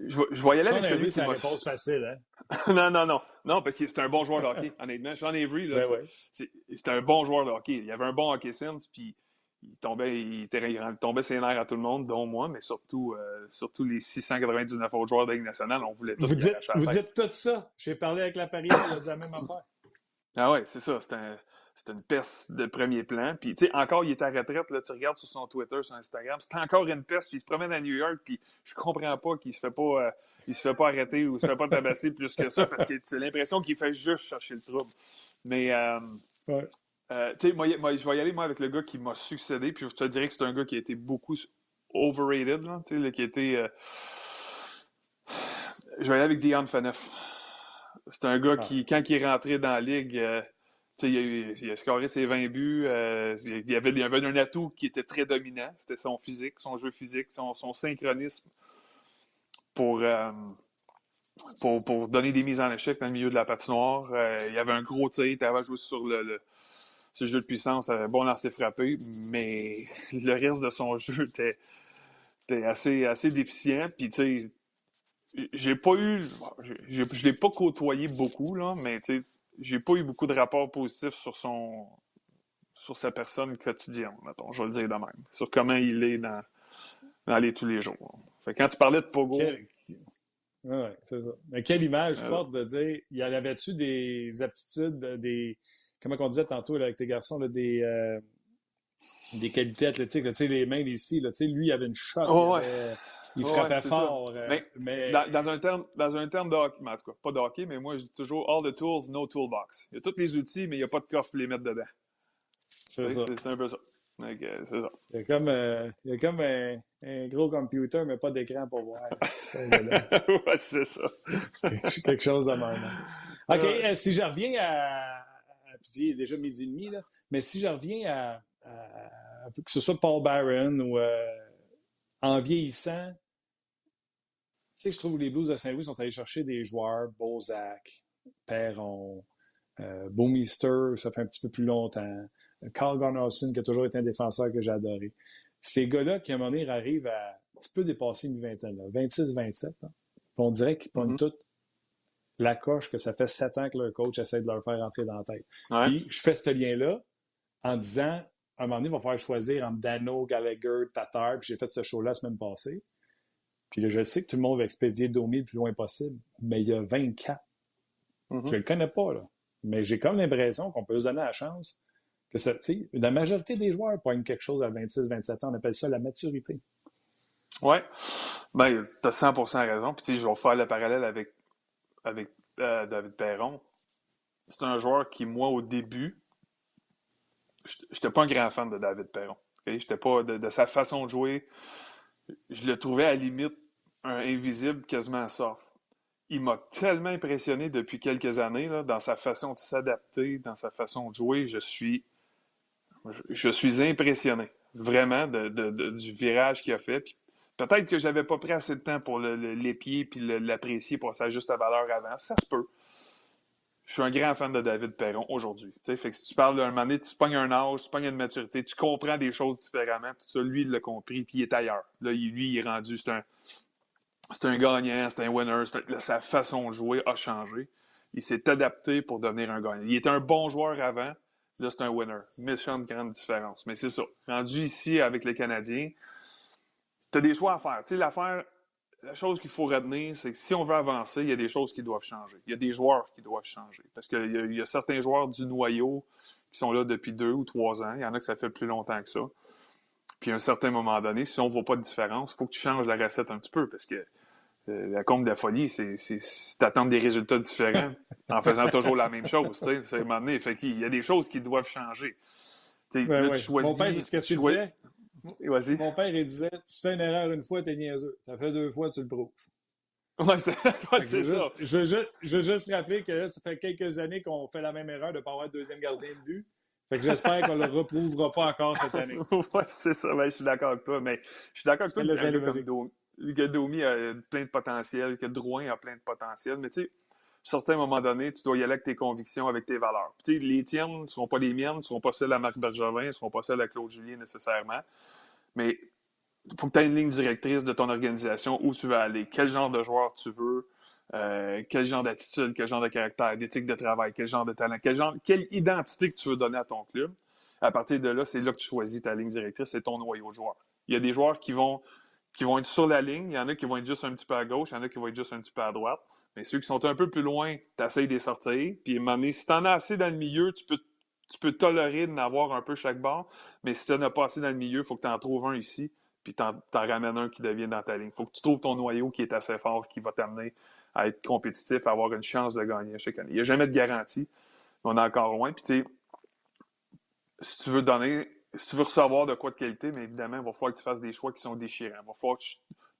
je, y aller avec celui qui réponse facile, hein? non, non, non. Non, parce que c'est un bon joueur de hockey, honnêtement. Ai vu, là. Ben c'est, un bon joueur de hockey. Il avait un bon hockey sense, puis il tombait, il, tombait ses nerfs à tout le monde, dont moi, mais surtout, euh, surtout les 699 autres joueurs de la Ligue nationale. On voulait tous Vous dites, vous dites tout ça. J'ai parlé avec la Paris, il a dit la même affaire. Ah ouais, c'est ça. C'est un, une peste de premier plan. Puis, tu sais, encore, il est à retraite. Là, tu regardes sur son Twitter, sur Instagram, c'est encore une peste. Puis, il se promène à New York. Puis, je comprends pas qu'il se fait pas, euh, il se fait pas arrêter ou se fait pas tabasser plus que ça parce que c'est l'impression qu'il fait juste chercher le trouble. Mais, euh, ouais. Euh, tu sais, moi, je vais y aller, moi, avec le gars qui m'a succédé, puis je te dirais que c'est un gars qui a été beaucoup overrated, là, tu sais, qui a été... Je vais aller avec Dion Faneuf. C'est un gars ah. qui, quand il est rentré dans la ligue, euh, il, a scoré ses 20 buts, il, y avait, il avait un atout qui était très dominant, c'était son physique, son jeu physique, son, synchronisme pour... Pour, pour, donner des mises en échec dans le milieu de la patinoire. il y avait un gros tir, il avait joué sur le, ce jeu de puissance avait bon lancer frappé, mais le reste de son jeu était, assez, assez déficient. Puis, tu sais, j'ai pas eu. Je l'ai pas côtoyé beaucoup, là, mais tu j'ai pas eu beaucoup de rapports positifs sur son sur sa personne quotidienne, mettons, je vais le dire de même. Sur comment il est dans, dans les tous les jours. Fait quand tu parlais de Pogo. C'est ça. Mais quelle image euh, forte de dire, il y avait-tu des aptitudes, des, comment on disait tantôt avec tes garçons, des, euh, des qualités athlétiques, sais les mains ici, là, lui, il avait une shot. Oh, il, frappait fort. Euh, mais, Dans, un terme, dans un terme de hockey, en tout cas, pas de hockey, mais moi, je dis toujours all the tools, no toolbox. Il y a tous les outils, mais il n'y a pas de coffre pour les mettre dedans. C'est ça. C'est un peu ça. c'est ça. Il y a comme, euh, il y a comme un, gros computer, mais pas d'écran pour voir ouais, c'est ça. Quelque chose de même. OK, si je reviens à, puis il est déjà midi et demi, là. mais si je reviens à, que ce soit Paul Barron ou euh, en vieillissant, sais, je trouve que les Blues de Saint-Louis sont allés chercher des joueurs, Bozak, Perron, euh, Beaumister, ça fait un petit peu plus longtemps, Carl Gunnarsson, qui a toujours été un défenseur que j'ai adoré. Ces gars-là, qui à un moment donné arrivent à un petit peu dépasser une vingtaine, 26-27, on dirait qu'ils prennent mm-hmm. tout la coche que ça fait sept ans que leur coach essaie de leur faire rentrer dans la tête. Puis je fais ce lien-là en disant, à un moment donné, il va falloir choisir entre Dano, Gallagher, Tatar, puis j'ai fait ce show-là la semaine passée. Puis là, je sais que tout le monde va expédier Domi le plus loin possible, mais il y a 24. Mm-hmm. Je ne le connais pas, là. Mais j'ai comme l'impression qu'on peut se donner la chance que ça, la majorité des joueurs poignent quelque chose à 26-27 ans. On appelle ça la maturité. Oui. Ben, tu as 100% raison. Puis, je vais faire le parallèle avec, avec euh, David Perron. C'est un joueur qui, moi, au début, je n'étais pas un grand fan de David Perron. J'étais pas de, sa façon de jouer. Je le trouvais à la limite invisible, quasiment soft. Il m'a tellement impressionné depuis quelques années là, dans sa façon de s'adapter, dans sa façon de jouer. Je suis, impressionné, vraiment, de, du virage qu'il a fait. peut-être que je n'avais pas pris assez de temps pour l'épier et l'apprécier pour sa juste valeur avant. Ça se peut je suis un grand fan de David Perron aujourd'hui. Fait que si tu parles d'un moment donné, tu pognes un âge, tu pognes une maturité, tu comprends des choses différemment. Ça, lui, il l'a compris, puis il est ailleurs. Là, lui, il est rendu, c'est un, c'est un gagnant, c'est un winner. sa façon de jouer a changé. Il s'est adapté pour devenir un gagnant. Il était un bon joueur avant, là, c'est un winner. Méchante grande différence. Mais c'est ça. Rendu ici avec les Canadiens, tu as des choix à faire. Tu sais, l'affaire, la chose qu'il faut retenir, c'est que si on veut avancer, il y a des choses qui doivent changer. Il y a des joueurs qui doivent changer. Parce qu'il y, a certains joueurs du noyau qui sont là depuis deux ou trois ans. Il y en a que ça fait plus longtemps que ça. Puis à un certain moment donné, si on ne voit pas de différence, il faut que tu changes la recette un petit peu. Parce que euh, la combe de la folie, c'est d'attendre des résultats différents en faisant toujours la même chose. C'est un moment donné, fait il y a des choses qui doivent changer. Ben là, tu choisis, Mon père, c'est ce que tu disais. Mon père, il disait Tu fais une erreur une fois, t'es niaiseux. Ça fait deux fois, tu le prouves. Ouais, c'est ça. je, veux juste, je veux juste rappeler que ça fait quelques années qu'on fait la même erreur de ne pas avoir de deuxième gardien de but. Fait que j'espère qu'on ne le reprouvera pas encore cette année. ouais, c'est ça. Ben, je suis d'accord avec toi. Mais je suis d'accord avec toi que Domi a plein de potentiel, que Drouin a plein de potentiel. Mais tu sais, à un certain moment donné, tu dois y aller avec tes convictions, avec tes valeurs. Les tiennes ne seront pas les miennes, ne seront pas celles à Marc Bergevin, ne seront pas celles à Claude Julien nécessairement. Mais il faut que tu aies une ligne directrice de ton organisation où tu veux aller, quel genre de joueur tu veux, euh, quel genre d'attitude, quel genre de caractère, d'éthique de travail, quel genre de talent, quel genre, quelle identité que tu veux donner à ton club. À partir de là, c'est là que tu choisis ta ligne directrice, c'est ton noyau de joueurs. Il y a des joueurs qui vont, qui vont être sur la ligne, il y en a qui vont être juste un petit peu à gauche, il y en a qui vont être juste un petit peu à droite. Mais ceux qui sont un peu plus loin, tu essaies de les sortir. Puis à un moment donné, si tu en as assez dans le milieu, tu peux, tu peux tolérer d'en avoir un peu chaque bord. Mais si tu n'en as pas assez dans le milieu, il faut que tu en trouves un ici, puis tu en, ramènes un qui devient dans ta ligne. Il faut que tu trouves ton noyau qui est assez fort, qui va t'amener à être compétitif, à avoir une chance de gagner chaque année. Il n'y a jamais de garantie. On est encore loin. Puis tu sais, si tu veux donner, si tu veux recevoir de quoi de qualité, mais évidemment, il va falloir que tu fasses des choix qui sont déchirants. Il va falloir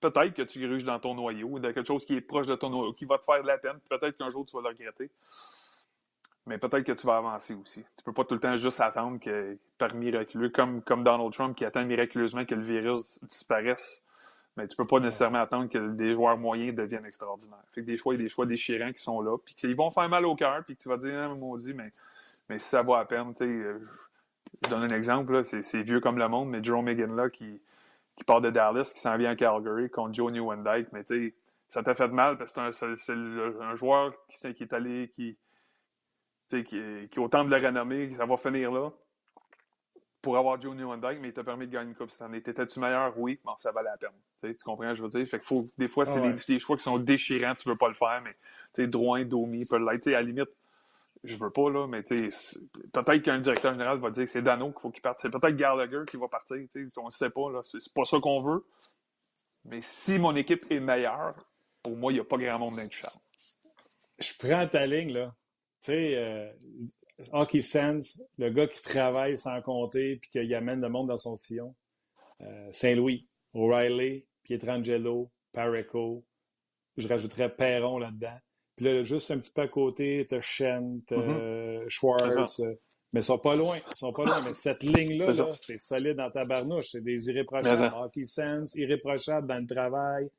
peut-être que tu gruges dans ton noyau, de quelque chose qui est proche de ton noyau, qui va te faire de la peine. Peut-être qu'un jour, tu vas le regretter. Mais peut-être que tu vas avancer aussi. Tu peux pas tout le temps juste attendre que, par miraculeux, comme, comme Donald Trump qui attend miraculeusement que le virus disparaisse. Mais tu peux pas nécessairement attendre que des joueurs moyens deviennent extraordinaires. Fait que des choix, il y a des choix déchirants qui sont là, puis qu'ils vont faire mal au cœur, puis que tu vas dire, ah, maudit, mais, mais si ça vaut à peine, tu euh, je, donne un exemple, c'est vieux comme le monde, mais Jerome là qui, qui part de Dallas, qui s'en vient à Calgary contre Joe Newendike, mais tu sais, ça t'a fait mal parce que c'est un, joueur qui, qui est allé, qui, qui, qui, au temps de la renommée, ça va finir là pour avoir Joe Newendike, mais il t'a permis de gagner une coupe cette année. T'étais-tu meilleur? Oui, bon, ça valait la peine. tu comprends ce que je veux dire? Fait que faut, des fois, c'est des, choix qui sont déchirants, tu veux pas le faire, mais tu sais, Drouin, Domi peut l'être. À la limite, je veux pas, là, mais peut-être qu'un directeur général va dire que c'est Dano qu'il faut qu'il parte. C'est peut-être Gallagher qui va partir. On ne sait pas. Là. C'est, pas ça qu'on veut. Mais si mon équipe est meilleure, pour moi, il n'y a pas grand monde d'intouchable. Je prends ta ligne, là. Tu sais, euh, Hockey Sense, le gars qui travaille sans compter puis qui amène le monde dans son sillon. Euh, Saint-Louis, O'Reilly, Pietrangelo, Pareco. Je rajouterais Perron là-dedans. Puis là, juste un petit peu à côté, tu as Shen, tu mm-hmm. Schwartz. Euh, mais ils sont pas loin. Ils sont pas loin. Mais cette ligne-là, -là, c'est solide dans ta barnouche. C'est des irréprochables. Hockey sense, irréprochables dans le travail.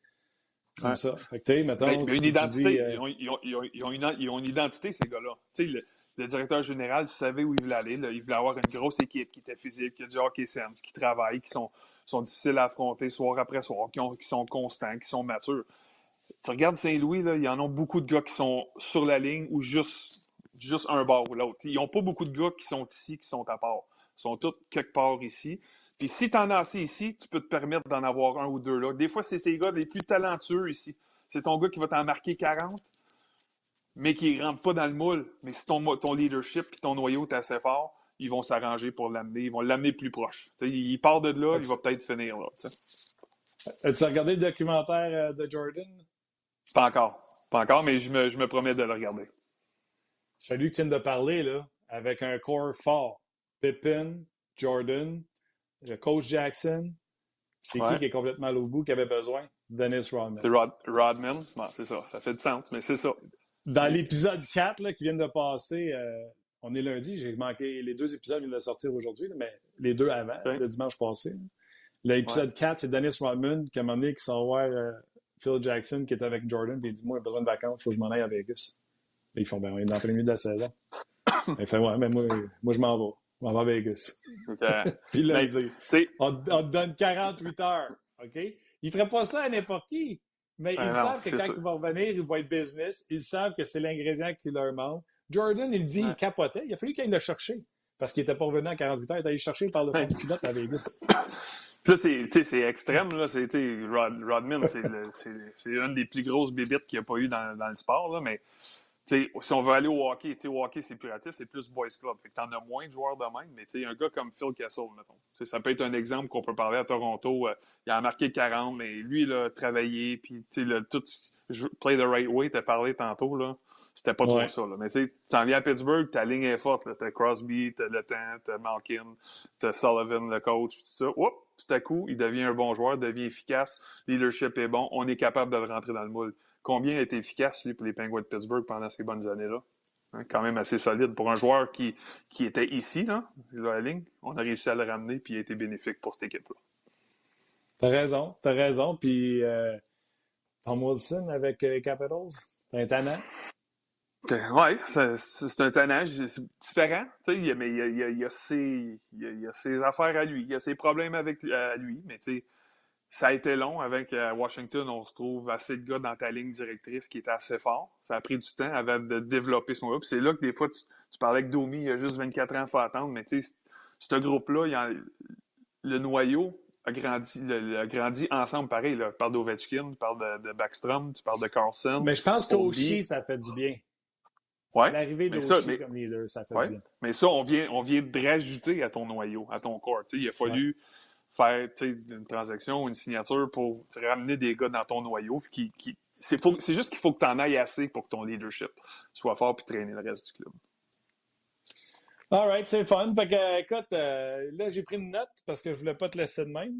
Comme ça. Fait que, tu sais, mettons. Mais, une identité. Euh, ils, ont, ils, ont, ils, ont, une, ils, ont, une, identité, ces gars-là. Le, le, directeur général savait où il voulait aller. Là. Il voulait avoir une grosse équipe qui était physique, qui a du hockey sense, qui travaille, qui sont, sont difficiles à affronter soir après soir, qui sont constants, qui sont matures tu regardes Saint-Louis, il y en a beaucoup de gars qui sont sur la ligne ou juste, juste un bord ou l'autre. Ils n'ont pas beaucoup de gars qui sont ici, qui sont à part. Ils sont tous quelque part ici. Puis si tu en as assez ici, tu peux te permettre d'en avoir un ou deux là. Des fois, c'est ces gars les plus talentueux ici. C'est ton gars qui va t'en marquer 40, mais qui ne rentre pas dans le moule. Mais si ton, ton leadership et ton noyau est assez fort, ils vont s'arranger pour l'amener. Ils vont l'amener plus proche. il part de là, il va peut-être finir là. As-tu regardé le documentaire euh, de Jordan? Pas encore. Pas encore, mais je me, je me promets de le regarder. Celui que tu viens de parler, là, avec un corps fort. Pippin, Jordan, le coach Jackson. C'est qui qui est complètement au bout qui avait besoin? Dennis Rodman. C'est Rod, Rodman. c'est ça. Ça fait du sens, mais c'est ça. Dans l'épisode 4 là, qui vient de passer, euh, on est lundi, j'ai manqué les deux épisodes, viennent de sortir aujourd'hui, mais les deux avant, le dimanche passé. L'épisode 4, c'est Dennis Rodman qui a donné qui s'en euh, Phil Jackson qui est avec Jordan, puis il dit Moi, j'ai besoin de vacances, il faut que je m'en aille à Vegas. ils font Ben, on est dans le milieu de la saison. il fait Ouais, mais moi, moi je m'en vais. Je m'en vais à Vegas. puis là, il dit on, te donne 48 heures. OK? Il ne ferait pas ça à n'importe qui. Mais ben ils savent que quand il va revenir, il va être business. Ils savent que c'est l'ingrédient qui leur manque. Jordan, il dit, il capotait. Il a fallu qu'il aille le chercher. Parce qu'il n'était pas revenu à 48 heures. Il est allé chercher par le fond du culotte à Vegas. là, c'est extrême. Là. Rod, Rodman, c'est une des plus grosses bébites qu'il n'y a pas eu dans, dans le sport. Là, mais si on veut aller au hockey, au hockey, c'est plus relatif, c'est plus boys club. Fait que t'en as moins de joueurs de même, mais un gars comme Phil Kessel, mettons. ça peut être un exemple qu'on peut parler à Toronto. Euh, il a marqué 40, mais lui, il a travaillé, puis le, tout play the right way, t'as parlé tantôt, là. C'était pas trop ça. Là. Mais tu t'en viens à Pittsburgh, ta ligne est forte. T'as Crosby, t'as Le t'as Malkin, t'as Sullivan, le coach, tout ça. Oups, tout à coup, il devient un bon joueur, devient efficace, leadership est bon, on est capable de le rentrer dans le moule. Combien a été efficace, lui, pour les Penguins de Pittsburgh pendant ces bonnes années-là? Hein, quand même assez solide. Pour un joueur qui, qui était ici, là, la ligne, on a réussi à le ramener puis il a été bénéfique pour cette équipe-là. T'as raison, t'as raison. Puis euh, Tom Wilson avec les Capitals, c'est un tannant. Oui, c'est un tannant, c'est différent, mais il y, a, il, y a, il, y a ses, il y a ses affaires à lui, il y a ses problèmes avec à lui, mais tu sais, ça a été long avec euh, Washington. On se trouve assez de gars dans ta ligne directrice qui était assez fort. Ça a pris du temps avant de développer son groupe. C'est là que des fois, tu, parlais avec Domi, il y a juste 24 ans, il faut attendre. Mais tu sais, ce groupe-là, le noyau a grandi, a grandi ensemble pareil. Là. Tu parles d'Ovechkin, tu parles de, Backstrom, tu parles de Carlson. Mais je pense qu'Oshi, ça fait du bien. Ouais, L'arrivée d'Oshi comme leader, ça fait du bien. Mais ça, on vient, on vient de rajouter à ton noyau, à ton corps. il a fallu faire une transaction ou une signature pour ramener des gars dans ton noyau. Qui, qui, c'est, juste qu'il faut que tu en ailles assez pour que ton leadership soit fort puis traîner le reste du club. All right, c'est fun. Fait que, écoute, euh, là, j'ai pris une note parce que je voulais pas te laisser de même.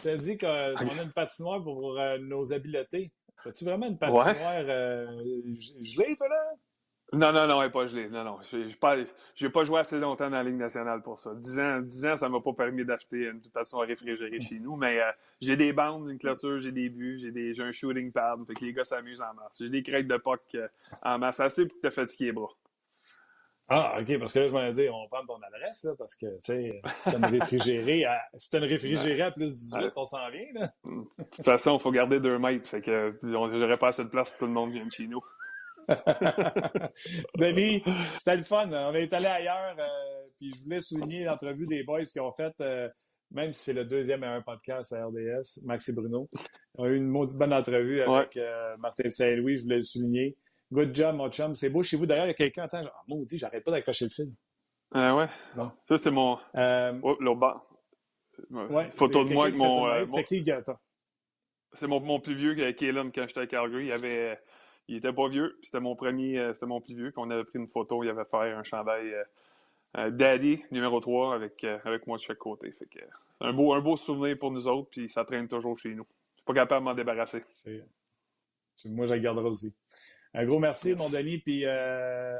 Tu as dit qu'on a une patinoire pour euh, nos habiletés. As-tu vraiment une patinoire ouais. euh, gelée, toi, là? Non, non, non, elle n'est pas gelée. Non, non. Je n'ai pas, joué assez longtemps dans la Ligue nationale pour ça. Dix ans, ans ça ne m'a pas permis d'acheter une station réfrigérée chez nous, mais euh, j'ai des bandes, une clôture, j'ai des buts, j'ai un shooting pad. Fait que les gars s'amusent en masse. J'ai des crêtes de puck euh, en masse assez pour te fatiguer les bras. Ah, OK, parce que là, je m'en dit, on va prendre ton adresse, là, parce que, tu sais, c'est une réfrigérée à, c'est une réfrigérée à plus 18, on s'en vient, là. De toute façon, il faut garder deux mètres, fait que j'aurais pas assez de place pour que tout le monde vienne chez nous. Denis, c'était le fun. On est allé ailleurs. Euh, puis je voulais souligner l'entrevue des boys qui ont fait, euh, même si c'est le deuxième meilleur podcast à RDS, Max et Bruno. On a eu une maudite bonne entrevue avec euh, Martin Saint-Louis. Je voulais le souligner. Good job, mon chum. C'est beau chez vous. D'ailleurs, il y a quelqu'un. Attends, oh, maudit, j'arrête pas d'accrocher le film. ouais. Bon. Ça, c'était mon. Oh, l'autre bas. Ouais, Photo de moi avec mon. C'était qui, Gata? C'est mon, mon, plus vieux, Kaylan, quand j'étais à Calgary. Il avait il était pas vieux. C'était mon premier, euh, c'était mon plus vieux. qu'on avait pris une photo, il avait fait un chandail euh, euh, Daddy numéro 3 avec, avec moi de chaque côté. Fait que, un, beau, un beau souvenir pour nous autres, puis ça traîne toujours chez nous. Je suis pas capable de m'en débarrasser. Moi, je la garderai aussi. Un gros merci, mon Denis. Puis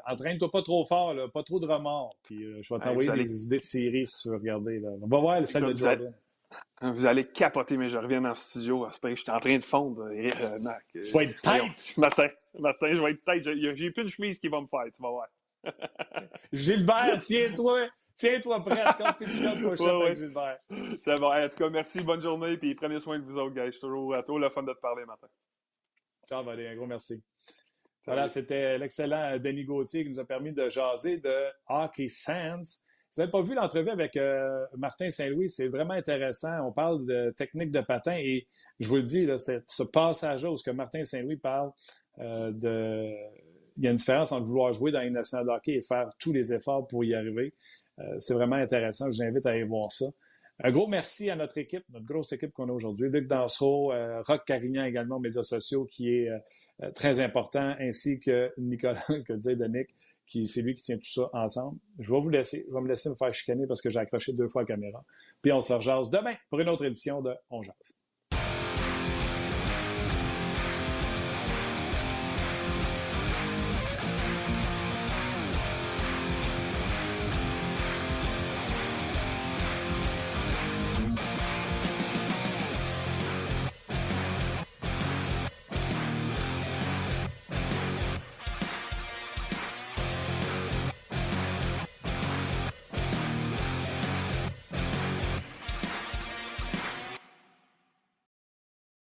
entraîne-toi pas trop fort, là, pas trop de remords. Puis je vais t'envoyer des idées de séries si tu veux regarder. Là. On va voir le salle de Jordan. Vous allez capoter, mais je reviens dans le studio. Je suis en train de fondre. Euh, Mac. Tu vas être tête! Martin, Martin, je vais être tête. J'ai plus une chemise qui va me faire, tu vas voir. Gilbert, tiens-toi! Tiens-toi prêt, compétition de prochaine ouais, ouais. Gilbert. C'est bon. En tout cas, merci, bonne journée, puis prenez soin de vous autres, suis toujours à toi, le fun de te parler, Martin. Ciao, Valérie. Un gros merci. Voilà, c'était l'excellent Denis Gauthier qui nous a permis de jaser de Hockey Sense. Vous n'avez pas vu l'entrevue avec euh, Martin Saint-Louis, c'est vraiment intéressant. On parle de technique de patin et je vous le dis, ce passage-là où ce que Martin Saint-Louis parle euh, de. Il y a une différence entre vouloir jouer dans une nationale de hockey et faire tous les efforts pour y arriver. Euh, c'est vraiment intéressant. Je vous invite à aller voir ça. Un gros merci à notre équipe, notre grosse équipe qu'on a aujourd'hui. Luc Dansereau, Rock Carignan également aux médias sociaux, qui est euh, très important, ainsi que Nicolas, que disait Danick, qui c'est lui qui tient tout ça ensemble. Je vais vous laisser, je vais me laisser me faire chicaner parce que j'ai accroché deux fois la caméra. Puis on se rejase demain pour une autre édition de On Jase.